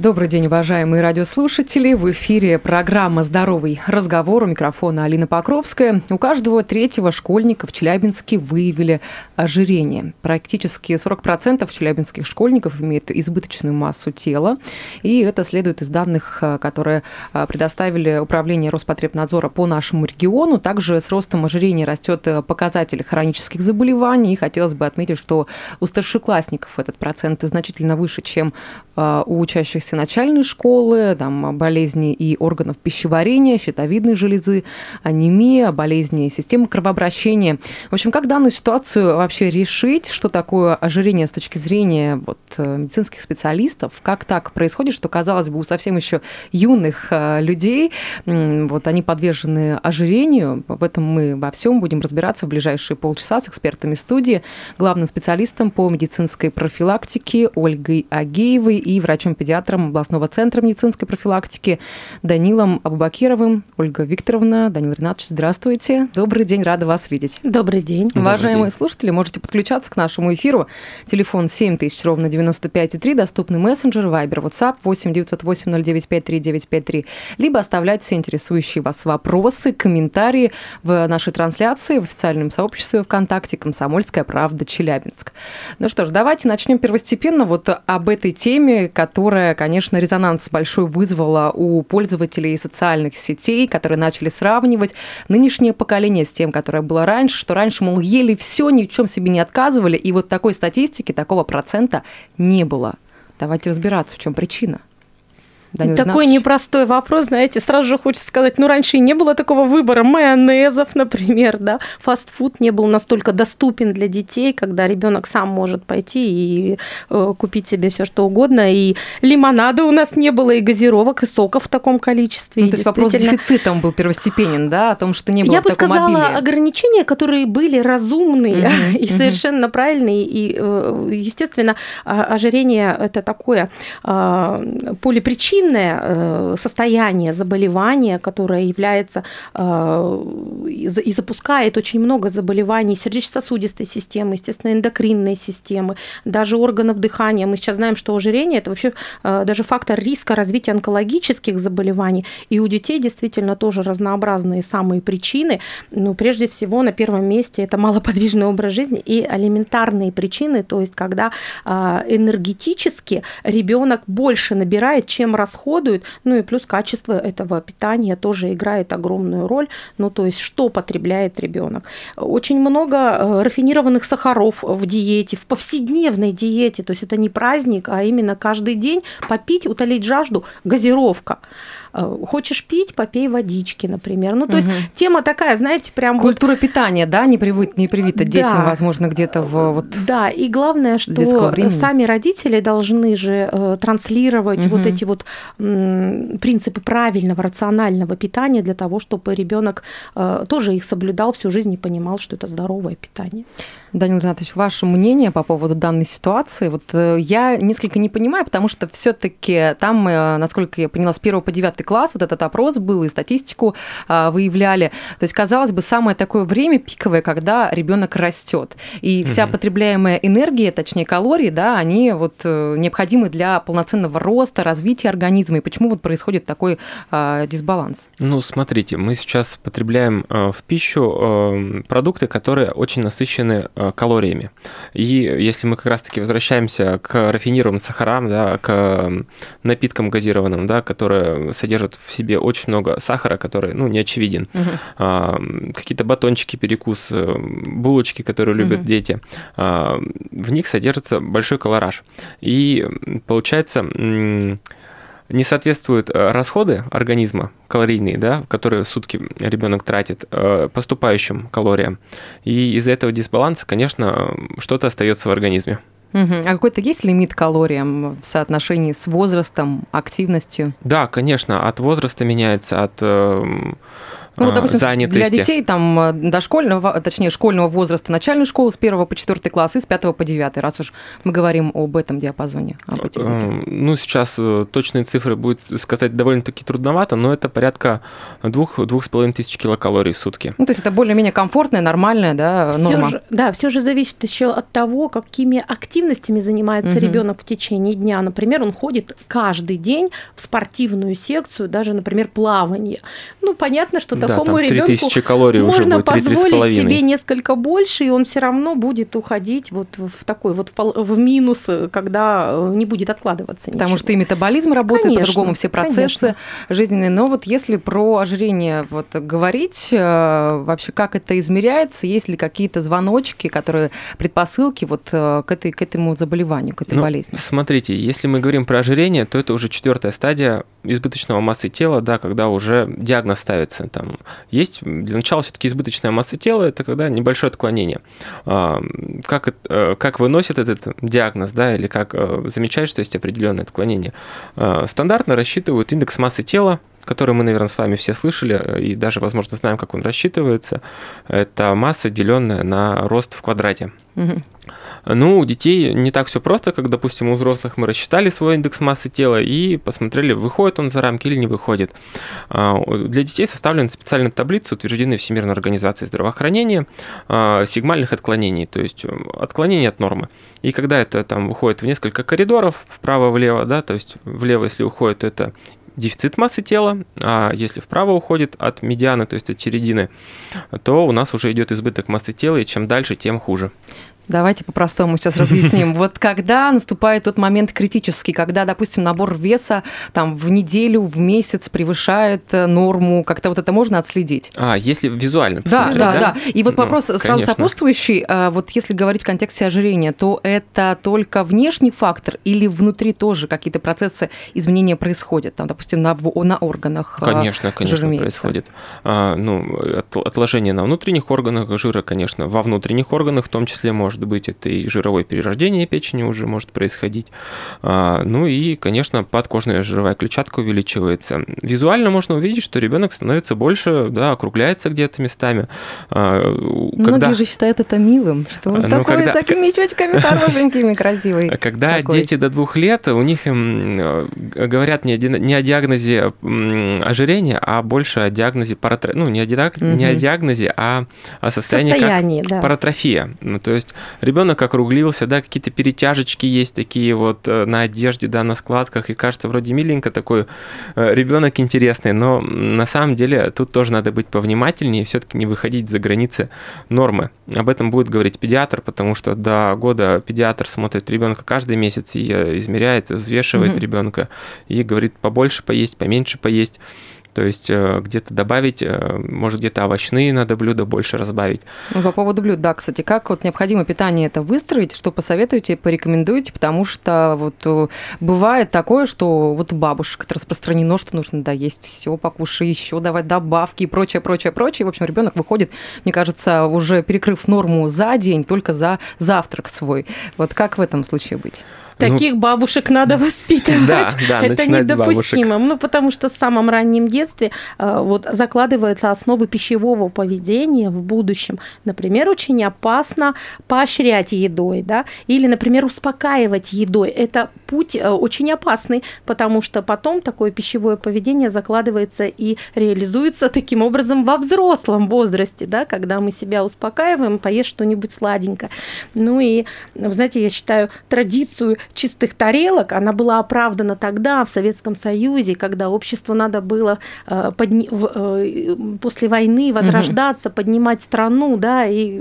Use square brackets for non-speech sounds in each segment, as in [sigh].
Добрый день, уважаемые радиослушатели. В эфире программа «Здоровый разговор». У микрофона Алина Покровская. У каждого третьего школьника в Челябинске выявили ожирение. Практически 40% челябинских школьников имеют избыточную массу тела. И это следует из данных, э, которые э, предоставили Управление Роспотребнадзора по нашему региону. Также с ростом ожирения растет э, показатель хронических заболеваний. И хотелось бы отметить, что у старшеклассников этот процент значительно выше, чем у учащихся учащихся начальной школы, там, болезни и органов пищеварения, щитовидной железы, анемия, болезни системы кровообращения. В общем, как данную ситуацию вообще решить, что такое ожирение с точки зрения вот, э, медицинских специалистов, как так происходит, что, казалось бы, у совсем еще юных э, людей, вот они подвержены ожирению, в этом мы во всем будем разбираться в ближайшие полчаса с экспертами студии, главным специалистом по медицинской профилактике Ольгой Агеевой и врачом-педиатром директором областного центра медицинской профилактики Данилом Абубакировым. Ольга Викторовна, Данил Ринатович, здравствуйте. Добрый день, рада вас видеть. Добрый день. Уважаемые Добрый день. слушатели, можете подключаться к нашему эфиру. Телефон 7000, ровно 95,3, доступный мессенджер, вайбер, WhatsApp 8 908 0953 953, либо оставлять все интересующие вас вопросы, комментарии в нашей трансляции в официальном сообществе ВКонтакте «Комсомольская правда Челябинск». Ну что ж, давайте начнем первостепенно вот об этой теме, которая, конечно, конечно, резонанс большой вызвала у пользователей социальных сетей, которые начали сравнивать нынешнее поколение с тем, которое было раньше, что раньше, мол, ели все, ни в чем себе не отказывали, и вот такой статистики, такого процента не было. Давайте разбираться, в чем причина. Данил Такой Игнатович. непростой вопрос, знаете, сразу же хочется сказать, ну, раньше и не было такого выбора майонезов, [laughs] например, да, фастфуд не был настолько доступен для детей, когда ребенок сам может пойти и э, купить себе все что угодно, и лимонада у нас не было, и газировок, и соков в таком количестве. Ну, то есть вопрос с дефицитом был первостепенен, да, о том, что не было Я бы сказала, обилия. ограничения, которые были разумные mm-hmm. [laughs] и mm-hmm. совершенно правильные, и, э, естественно, ожирение – это такое а, полипричин, причинное э, состояние заболевания, которое является э, и запускает очень много заболеваний сердечно-сосудистой системы, естественно, эндокринной системы, даже органов дыхания. Мы сейчас знаем, что ожирение – это вообще э, даже фактор риска развития онкологических заболеваний. И у детей действительно тоже разнообразные самые причины. Ну, прежде всего, на первом месте это малоподвижный образ жизни и алиментарные причины, то есть когда энергетически ребенок больше набирает, чем расходует ну и плюс качество этого питания тоже играет огромную роль, ну то есть что потребляет ребенок. Очень много э, рафинированных сахаров в диете, в повседневной диете, то есть это не праздник, а именно каждый день попить, утолить жажду, газировка. Э, хочешь пить, попей водички, например. Ну, то угу. есть тема такая, знаете, прям Культура вот... питания, да, не, привыт, не привита да. детям, возможно, где-то в вот Да, и главное, что сами родители должны же э, транслировать угу. вот эти вот принципы правильного, рационального питания для того, чтобы ребенок э, тоже их соблюдал всю жизнь и понимал, что это здоровое питание. Данил Ринатович, ваше мнение по поводу данной ситуации? Вот э, я несколько не понимаю, потому что все таки там, э, насколько я поняла, с 1 по 9 класс вот этот опрос был, и статистику а, выявляли. То есть, казалось бы, самое такое время пиковое, когда ребенок растет. И вся угу. потребляемая энергия, точнее калории, да, они вот э, необходимы для полноценного роста, развития организма. И почему вот происходит такой а, дисбаланс? Ну, смотрите, мы сейчас потребляем в пищу продукты, которые очень насыщены калориями. И если мы как раз-таки возвращаемся к рафинированным сахарам, да, к напиткам газированным, да, которые содержат в себе очень много сахара, который, ну, не очевиден. Угу. А, какие-то батончики, перекус, э, булочки, которые любят угу. дети, а, в них содержится большой колораж. И получается не соответствуют э, расходы организма калорийные, да, которые в сутки ребенок тратит, э, поступающим калориям. И из-за этого дисбаланса, конечно, что-то остается в организме. Угу. А какой-то есть лимит калориям в соотношении с возрастом, активностью? Да, конечно, от возраста меняется, от эм, ну, вот, допустим, занятости. Для детей там э, дошкольного, точнее, школьного возраста, начальной школы с 1 по 4 класс и с 5 по 9, раз уж мы говорим об этом диапазоне, об этих детях. Ну, сейчас точные цифры будет сказать довольно-таки трудновато, но это порядка 2-2,5 тысяч килокалорий в сутки. Ну, то есть это более-менее комфортная, нормальная да, норма. Все же, да, все же зависит еще от того, какими активностями занимается угу. ребенок в течение дня. Например, он ходит каждый день в спортивную секцию, даже, например, плавание. Ну, понятно, что да, такому ребенку калорий можно уже будет, позволить себе несколько больше, и он все равно будет уходить вот в такой вот в минус, когда э, не будет откладываться. Потому что и метаболизм работает по-другому, все процессы конечно. жизненные. Но вот если про ожирение вот говорить, э, вообще как это измеряется, есть ли какие-то звоночки, которые предпосылки вот э, к, этой, к этому заболеванию, к этой ну, болезни? Смотрите, если мы говорим про ожирение, то это уже четвертая стадия избыточного массы тела, да, когда уже диагноз ставится. Там есть для начала все-таки избыточная масса тела, это когда небольшое отклонение. А, как, э, как выносит этот диагноз, да, или как замечают, что есть определенное отклонение? А, стандартно рассчитывают индекс массы тела, который мы, наверное, с вами все слышали э, и даже, возможно, знаем, как он рассчитывается. Это масса, деленная на рост в квадрате. Угу. Ну, у детей не так все просто, как, допустим, у взрослых мы рассчитали свой индекс массы тела и посмотрели, выходит он за рамки или не выходит. А, для детей составлена специальная таблица, утвержденная Всемирной организацией здравоохранения, а, сигмальных отклонений, то есть э, отклонений от нормы. И когда это там выходит в несколько коридоров, вправо-влево, да, то есть влево, если уходит, то это дефицит массы тела, а если вправо уходит от медианы, то есть от середины, то у нас уже идет избыток массы тела, и чем дальше, тем хуже. Давайте по-простому сейчас разъясним. [laughs] Вот когда наступает тот момент критический, когда, допустим, набор веса там в неделю, в месяц превышает э, норму, как-то вот это можно отследить? А, если визуально посмотреть, да, да, да. И вот ну, вопрос ну, сразу сопутствующий. А, вот если говорить в контексте ожирения, то это только внешний фактор или внутри тоже какие-то процессы изменения происходят? Там, допустим, на, на органах а, Конечно, конечно, происходит. А, ну, отложение на внутренних органах жира, конечно, во внутренних органах в том числе может может быть, это и жировое перерождение печени уже может происходить. А, ну и, конечно, подкожная жировая клетчатка увеличивается. Визуально можно увидеть, что ребенок становится больше, да, округляется где-то местами. А, когда... Многие же считают это милым, что он ну, такой, когда... такими мячочками [laughs] хорошенькими, красивый. Когда такой. дети до двух лет, у них э, говорят не, не о диагнозе ожирения, а больше о диагнозе паратрофии. Ну, не о, диаг... угу. не о диагнозе, а о состоянии, состоянии как да. паратрофия. Ну, то есть ребенок округлился, да, какие-то перетяжечки есть такие вот э, на одежде, да, на складках, и кажется вроде миленько такой э, ребенок интересный, но на самом деле тут тоже надо быть повнимательнее, все-таки не выходить за границы нормы. Об этом будет говорить педиатр, потому что до года педиатр смотрит ребенка каждый месяц и э, измеряет, взвешивает mm-hmm. ребенка и говорит побольше поесть, поменьше поесть. То есть э, где-то добавить, э, может, где-то овощные надо блюда больше разбавить. Ну, по поводу блюд, да, кстати, как вот необходимо питание это выстроить, что посоветуете, порекомендуете, потому что вот э, бывает такое, что вот у бабушек это распространено, что нужно да, есть все, покушай еще, давать добавки и прочее, прочее, прочее. В общем, ребенок выходит, мне кажется, уже перекрыв норму за день, только за завтрак свой. Вот как в этом случае быть? Ну, Таких ну, бабушек надо воспитывать. Да, да, Это недопустимо. Ну, потому что в самом раннем детстве э, вот закладываются основы пищевого поведения в будущем. Например, очень опасно поощрять едой, да, или, например, успокаивать едой. Это путь э, очень опасный, потому что потом такое пищевое поведение закладывается и реализуется таким образом во взрослом возрасте, да, когда мы себя успокаиваем, поешь что-нибудь сладенькое. Ну и, вы знаете, я считаю традицию чистых тарелок, она была оправдана тогда, в Советском Союзе, когда обществу надо было э, подни... э, после войны возрождаться, угу. поднимать страну, да, и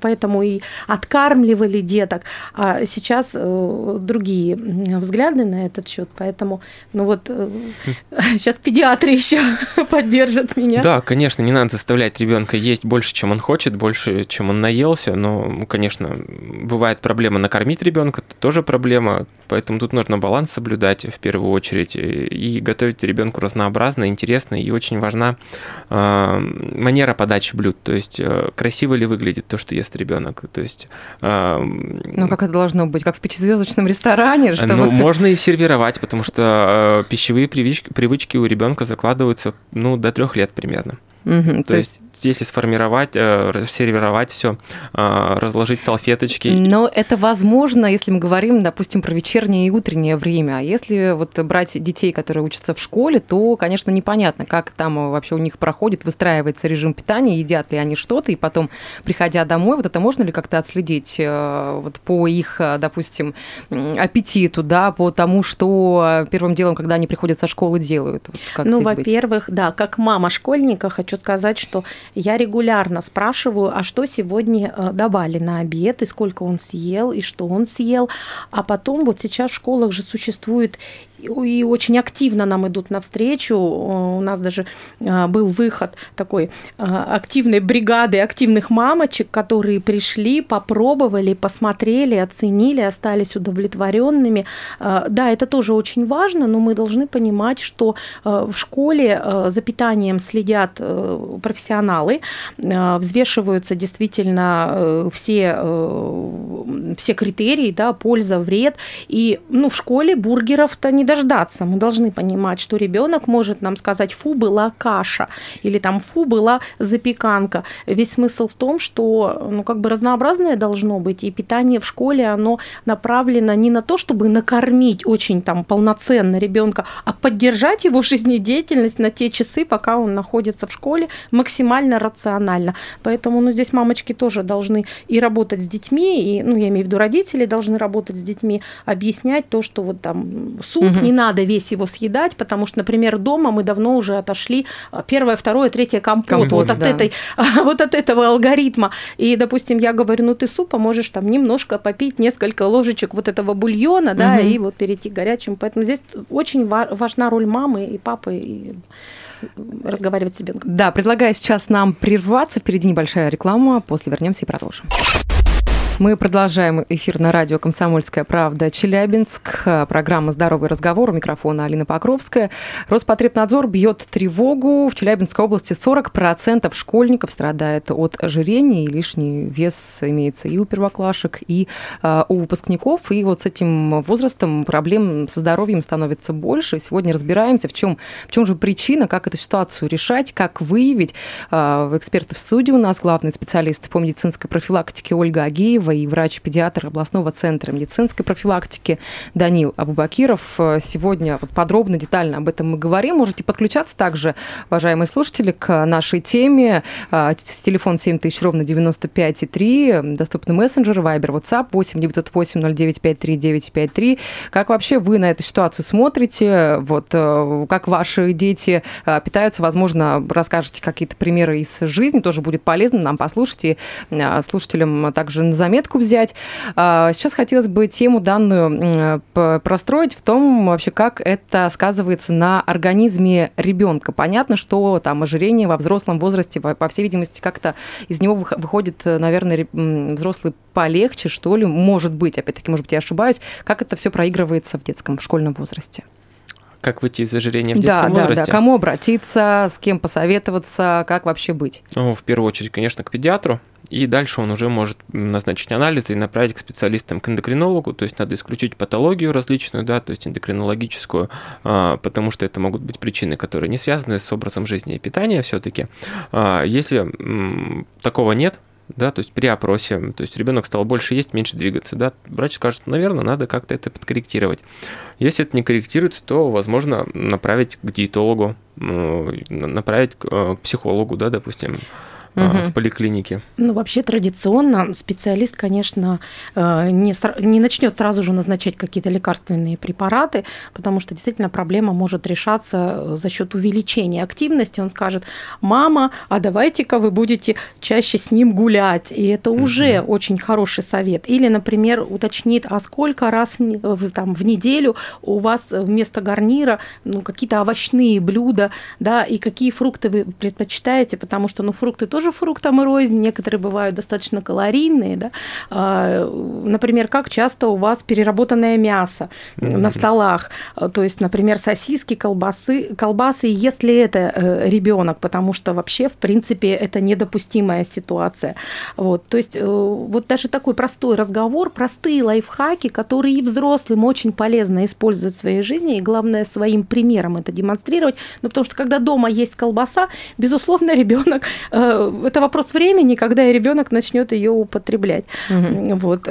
поэтому и откармливали деток. А сейчас другие взгляды на этот счет, поэтому, ну вот, э, [laughs] сейчас педиатры еще [laughs] поддержат меня. Да, конечно, не надо заставлять ребенка есть больше, чем он хочет, больше, чем он наелся, но, конечно, бывает проблема накормить ребенка, это тоже проблема, проблема, поэтому тут нужно баланс соблюдать в первую очередь и готовить ребенку разнообразно, интересно, и очень важна э, манера подачи блюд, то есть э, красиво ли выглядит то, что ест ребенок, то есть... Э, ну, как это должно быть, как в пятизвездочном ресторане? Чтобы... Ну, можно и сервировать, потому что э, пищевые привычки, привычки у ребенка закладываются, ну, до трех лет примерно. Угу, то, то есть если сформировать, э, сервировать все, э, разложить салфеточки. Но это возможно, если мы говорим, допустим, про вечернее и утреннее время. А если вот брать детей, которые учатся в школе, то, конечно, непонятно, как там вообще у них проходит, выстраивается режим питания, едят ли они что-то, и потом, приходя домой, вот это можно ли как-то отследить э, вот по их, допустим, аппетиту, да, по тому, что первым делом, когда они приходят со школы, делают? Вот ну, во-первых, да, как мама школьника хочу сказать, что я регулярно спрашиваю, а что сегодня э, давали на обед, и сколько он съел, и что он съел. А потом вот сейчас в школах же существует и очень активно нам идут навстречу. У нас даже а, был выход такой а, активной бригады активных мамочек, которые пришли, попробовали, посмотрели, оценили, остались удовлетворенными. Да, это тоже очень важно, но мы должны понимать, что в школе за питанием следят э, профессионалы, взвешиваются действительно э, все, э, все критерии, да, польза, вред. И ну, в школе бургеров-то не дождаться. Мы должны понимать, что ребенок может нам сказать, фу, была каша, или там фу, была запеканка. Весь смысл в том, что ну, как бы разнообразное должно быть, и питание в школе, оно направлено не на то, чтобы накормить очень там полноценно ребенка, а поддержать его [laughs] жизнедеятельность на те часы, пока он находится в школе, максимально рационально. Поэтому ну, здесь мамочки тоже должны и работать с детьми, и, ну, я имею в виду, родители должны работать с детьми, объяснять то, что вот там суп угу не надо весь его съедать, потому что, например, дома мы давно уже отошли а, первое, второе, третье компот, компот вот, от да. этой, [laughs] вот от этого алгоритма. И, допустим, я говорю, ну ты супа можешь там немножко попить, несколько ложечек вот этого бульона, да, угу. и вот перейти к горячему. Поэтому здесь очень важна роль мамы и папы. И разговаривать с ребенком. Да, предлагаю сейчас нам прерваться. Впереди небольшая реклама. После вернемся и продолжим. Мы продолжаем эфир на радио «Комсомольская правда» Челябинск. Программа «Здоровый разговор». У микрофона Алина Покровская. Роспотребнадзор бьет тревогу. В Челябинской области 40% школьников страдает от ожирения, и лишний вес имеется и у первоклашек, и э, у выпускников. И вот с этим возрастом проблем со здоровьем становится больше. Сегодня разбираемся, в чем, в чем же причина, как эту ситуацию решать, как выявить. Э, эксперты в студии у нас главный специалист по медицинской профилактике Ольга Агеева и врач-педиатр областного центра медицинской профилактики Данил Абубакиров. Сегодня вот подробно, детально об этом мы говорим. Можете подключаться также, уважаемые слушатели, к нашей теме. А, телефон 7000 ровно 95,3. Доступны мессенджеры, Viber, WhatsApp 8 908 0953 953. Как вообще вы на эту ситуацию смотрите? Вот э, как ваши дети э, питаются? Возможно, расскажете какие-то примеры из жизни. Тоже будет полезно нам послушать и э, слушателям также на заметку заметку взять. А, сейчас хотелось бы тему данную простроить в том вообще, как это сказывается на организме ребенка. Понятно, что там ожирение во взрослом возрасте, по всей видимости, как-то из него выходит, наверное, взрослый полегче, что ли, может быть, опять-таки, может быть, я ошибаюсь, как это все проигрывается в детском, в школьном возрасте как выйти из ожирения в детском да, возрасте. Да, да, кому обратиться, с кем посоветоваться, как вообще быть? Ну, в первую очередь, конечно, к педиатру, и дальше он уже может назначить анализы и направить к специалистам, к эндокринологу, то есть надо исключить патологию различную, да, то есть эндокринологическую, а, потому что это могут быть причины, которые не связаны с образом жизни и питания все-таки. А, если такого нет, да, то есть при опросе, то есть ребенок стал больше есть, меньше двигаться, да, врач скажет, наверное, надо как-то это подкорректировать. Если это не корректируется, то, возможно, направить к диетологу, направить к э, психологу, да, допустим угу. в поликлинике? Ну, вообще традиционно специалист, конечно, э, не, не начнет сразу же назначать какие-то лекарственные препараты, потому что действительно проблема может решаться э, за счет увеличения активности. Он скажет, мама, а давайте-ка вы будете чаще с ним гулять. И это уже угу. очень хороший совет. Или, например, уточнит, а сколько раз в, там, в неделю у вас вместо гарнира ну, какие-то овощные блюда, да, и какие фрукты вы предпочитаете, потому что ну, фрукты тоже тоже фруктам и рознь, некоторые бывают достаточно калорийные, да. А, например, как часто у вас переработанное мясо mm-hmm. на столах, то есть, например, сосиски, колбасы, колбасы, если это э, ребенок, потому что вообще, в принципе, это недопустимая ситуация. Вот, то есть, э, вот даже такой простой разговор, простые лайфхаки, которые и взрослым очень полезно использовать в своей жизни, и главное, своим примером это демонстрировать, ну, потому что когда дома есть колбаса, безусловно, ребенок, э, это вопрос времени, когда ребенок начнет ее употреблять. Угу. Вот.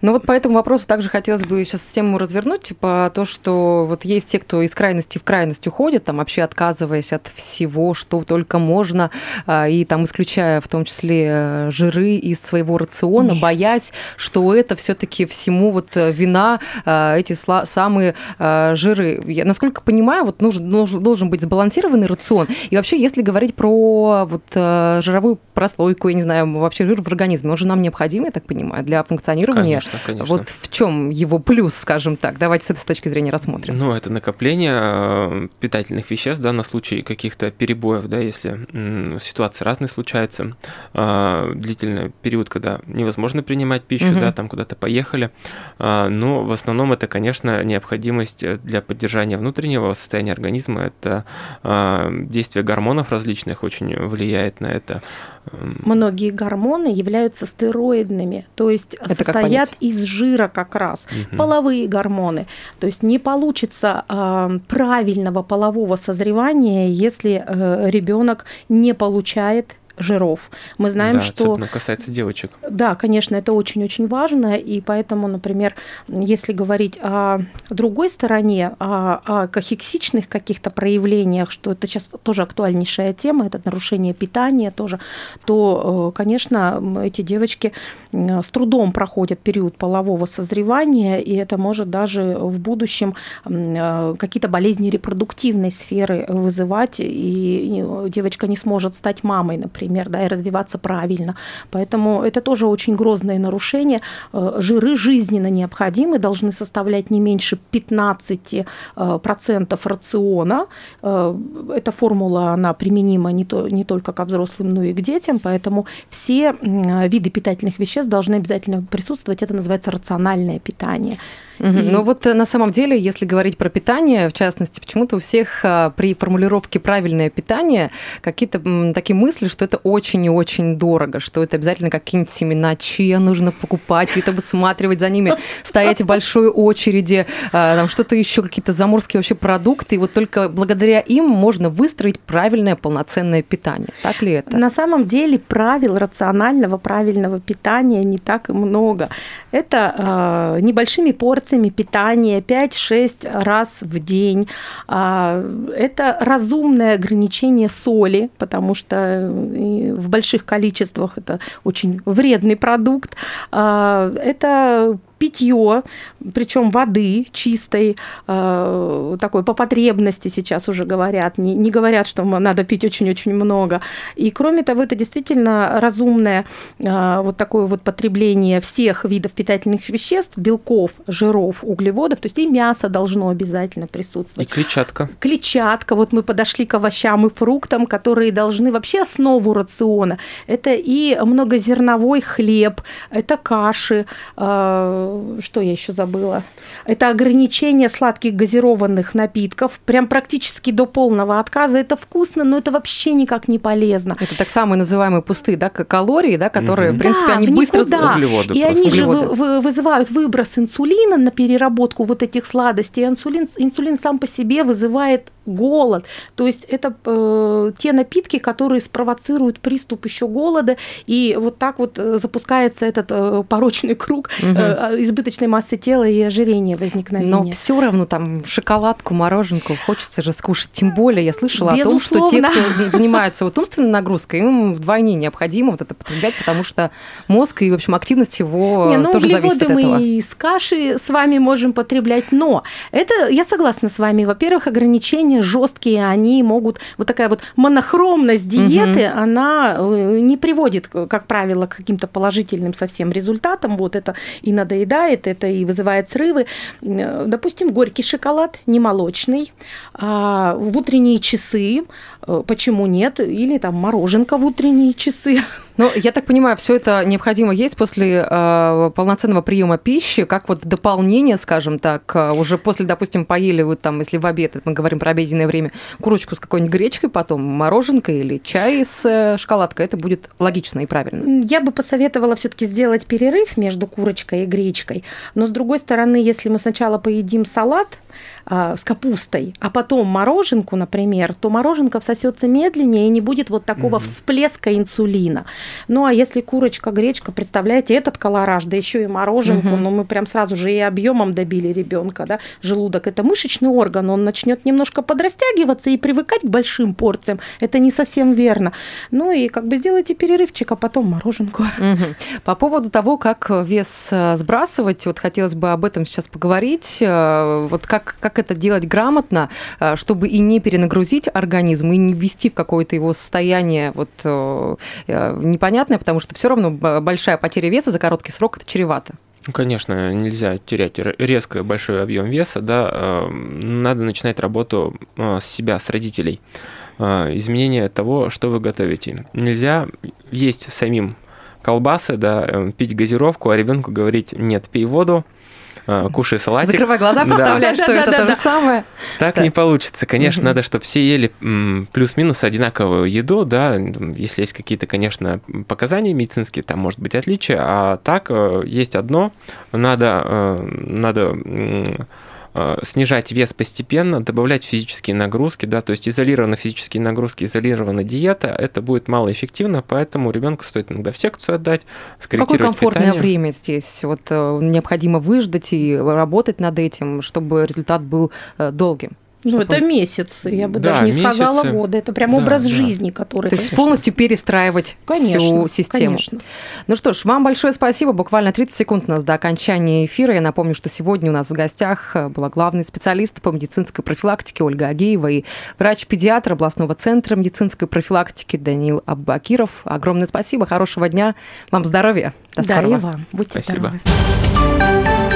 Ну вот по этому вопросу также хотелось бы сейчас тему развернуть, типа то, что вот есть те, кто из крайности в крайность уходит, там вообще отказываясь от всего, что только можно, а, и там исключая в том числе э, жиры из своего рациона, Нет. боясь, что это все-таки всему вот э, вина а, эти самые а, жиры. Я, насколько понимаю, вот нужен, должен быть сбалансированный рацион. И вообще, если говорить про вот э, жировую прослойку, я не знаю, вообще жир в организме, он же нам необходим, я так понимаю, для функционирования. Конечно, конечно. Вот в чем его плюс, скажем так? Давайте с этой точки зрения рассмотрим. Ну, это накопление э, питательных веществ, да, на случай каких-то перебоев, да, если ситуации разные случаются, э, длительный период, когда невозможно принимать пищу, угу. да, там куда-то поехали, э, но в основном это, конечно, необходимость для поддержания внутреннего состояния организма, это действие гормонов различных очень влияет на это. Многие гормоны являются стероидными, то есть это состоят из жира как раз. Угу. Половые гормоны. То есть не получится э, правильного полового созревания, если э, ребенок не получает жиров. Мы знаем, да, что... Особенно касается девочек. Да, конечно, это очень-очень важно, и поэтому, например, если говорить о другой стороне, о, о кахексичных каких-то проявлениях, что это сейчас тоже актуальнейшая тема, это нарушение питания тоже, то, э, конечно, эти девочки с трудом проходят период полового созревания, и это может даже в будущем э, какие-то болезни репродуктивной сферы вызывать, и девочка не сможет стать мамой, например например, да, и развиваться правильно. Поэтому это тоже очень грозное нарушение. Э, жиры жизненно необходимы, должны составлять не меньше 15% э, рациона. Э, эта формула, она применима не, то, не только к взрослым, но и к детям, поэтому все виды питательных веществ должны обязательно присутствовать. Это называется рациональное питание. Угу. И... Но вот на самом деле, если говорить про питание, в частности, почему-то у всех при формулировке правильное питание какие-то такие мысли, что это очень и очень дорого, что это обязательно какие-нибудь семена чья нужно покупать, это высматривать за ними, стоять в большой очереди, а, там что-то еще, какие-то заморские вообще продукты, и вот только благодаря им можно выстроить правильное полноценное питание. Так ли это? На самом деле правил рационального, правильного питания не так и много. Это э, небольшими порциями питания 5-6 раз в день. Э, это разумное ограничение соли, потому что в больших количествах это очень вредный продукт. А, это питье, причем воды чистой, э, такой по потребности сейчас уже говорят, не, не говорят, что надо пить очень-очень много. И кроме того, это действительно разумное э, вот такое вот потребление всех видов питательных веществ, белков, жиров, углеводов, то есть и мясо должно обязательно присутствовать. И клетчатка. Клетчатка, вот мы подошли к овощам и фруктам, которые должны вообще основу рациона. Это и многозерновой хлеб, это каши, э, что я еще забыла? Это ограничение сладких газированных напитков, прям практически до полного отказа. Это вкусно, но это вообще никак не полезно. Это так самые называемые пустые, да, калории, да, которые, угу. в принципе, да, они в быстро... Углеводы И они же вы, вызывают выброс инсулина на переработку вот этих сладостей. Инсулин, инсулин сам по себе вызывает голод. То есть это э, те напитки, которые спровоцируют приступ еще голода, и вот так вот э, запускается этот э, порочный круг угу. э, избыточной массы тела и ожирения возникновения. Но все равно там шоколадку, мороженку хочется же скушать. Тем более я слышала Безусловно. о том, что те, кто [laughs] занимается вот умственной нагрузкой, им вдвойне необходимо вот это потреблять, потому что мозг и, в общем, активность его Не, ну, тоже зависит от этого. мы из каши с вами можем потреблять, но это, я согласна с вами, во-первых, ограничение жесткие, они могут... Вот такая вот монохромность диеты, угу. она э, не приводит, как правило, к каким-то положительным совсем результатам. Вот это и надоедание съедает это и вызывает срывы. Допустим, горький шоколад, не молочный, а в утренние часы, почему нет, или там мороженка в утренние часы. [laughs] Ну, я так понимаю, все это необходимо есть после э, полноценного приема пищи, как вот дополнение, скажем так, э, уже после, допустим, поели вы там, если в обед, мы говорим про обеденное время, курочку с какой-нибудь гречкой, потом мороженкой или чай с э, шоколадкой, это будет логично и правильно. Я бы посоветовала все-таки сделать перерыв между курочкой и гречкой, но с другой стороны, если мы сначала поедим салат э, с капустой, а потом мороженку, например, то мороженка всосется медленнее и не будет вот такого mm-hmm. всплеска инсулина. Ну, а если курочка, гречка, представляете, этот колораж, да еще и мороженку, угу. ну, мы прям сразу же и объемом добили ребенка, да, желудок, это мышечный орган, он начнет немножко подрастягиваться и привыкать к большим порциям, это не совсем верно. Ну, и как бы сделайте перерывчик, а потом мороженку. Угу. По поводу того, как вес э, сбрасывать, вот хотелось бы об этом сейчас поговорить, э, вот как, как это делать грамотно, э, чтобы и не перенагрузить организм, и не ввести в какое-то его состояние вот непонятное, потому что все равно большая потеря веса за короткий срок это чревато. Ну, конечно, нельзя терять резко большой объем веса, да, эм, надо начинать работу э, с себя, с родителей. Э, изменение того, что вы готовите. Нельзя есть самим колбасы, да, э, пить газировку, а ребенку говорить нет, пей воду, кушай салатик. Закрывай глаза, [laughs] представляешь, что это то же самое. Так не получится. Конечно, надо, чтобы все ели плюс-минус одинаковую еду, да, если есть какие-то, конечно, показания медицинские, там может быть отличия, а так э, есть одно, надо, э, надо снижать вес постепенно, добавлять физические нагрузки, да, то есть изолированные физические нагрузки, изолированная диета, это будет малоэффективно, поэтому ребенку стоит иногда в секцию отдать, скорректировать Какое комфортное питание. время здесь? Вот э, необходимо выждать и работать над этим, чтобы результат был э, долгим. Ну, это месяцы, я бы да, даже не месяцы. сказала годы. Это прям да, образ да. жизни, который. То есть полностью перестраивать конечно, всю систему. Конечно. Ну что ж, вам большое спасибо. Буквально 30 секунд у нас до окончания эфира. Я напомню, что сегодня у нас в гостях была главный специалист по медицинской профилактике Ольга Агеева и врач-педиатр областного центра медицинской профилактики Данил Аббакиров. Огромное спасибо, хорошего дня, вам здоровья. До скорого. Да, и вам. Будьте спасибо. здоровы.